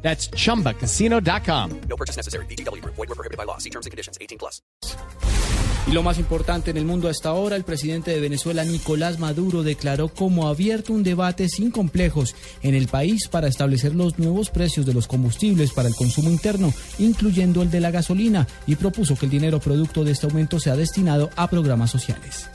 That's chumbacasino.com. No purchase necessary. BGW. Void were prohibited by law. See terms and conditions. 18 plus. Y lo más importante en el mundo hasta ahora, el presidente de Venezuela, Nicolás Maduro, declaró como abierto un debate sin complejos en el país para establecer los nuevos precios de los combustibles para el consumo interno, incluyendo el de la gasolina, y propuso que el dinero producto de este aumento sea destinado a programas sociales.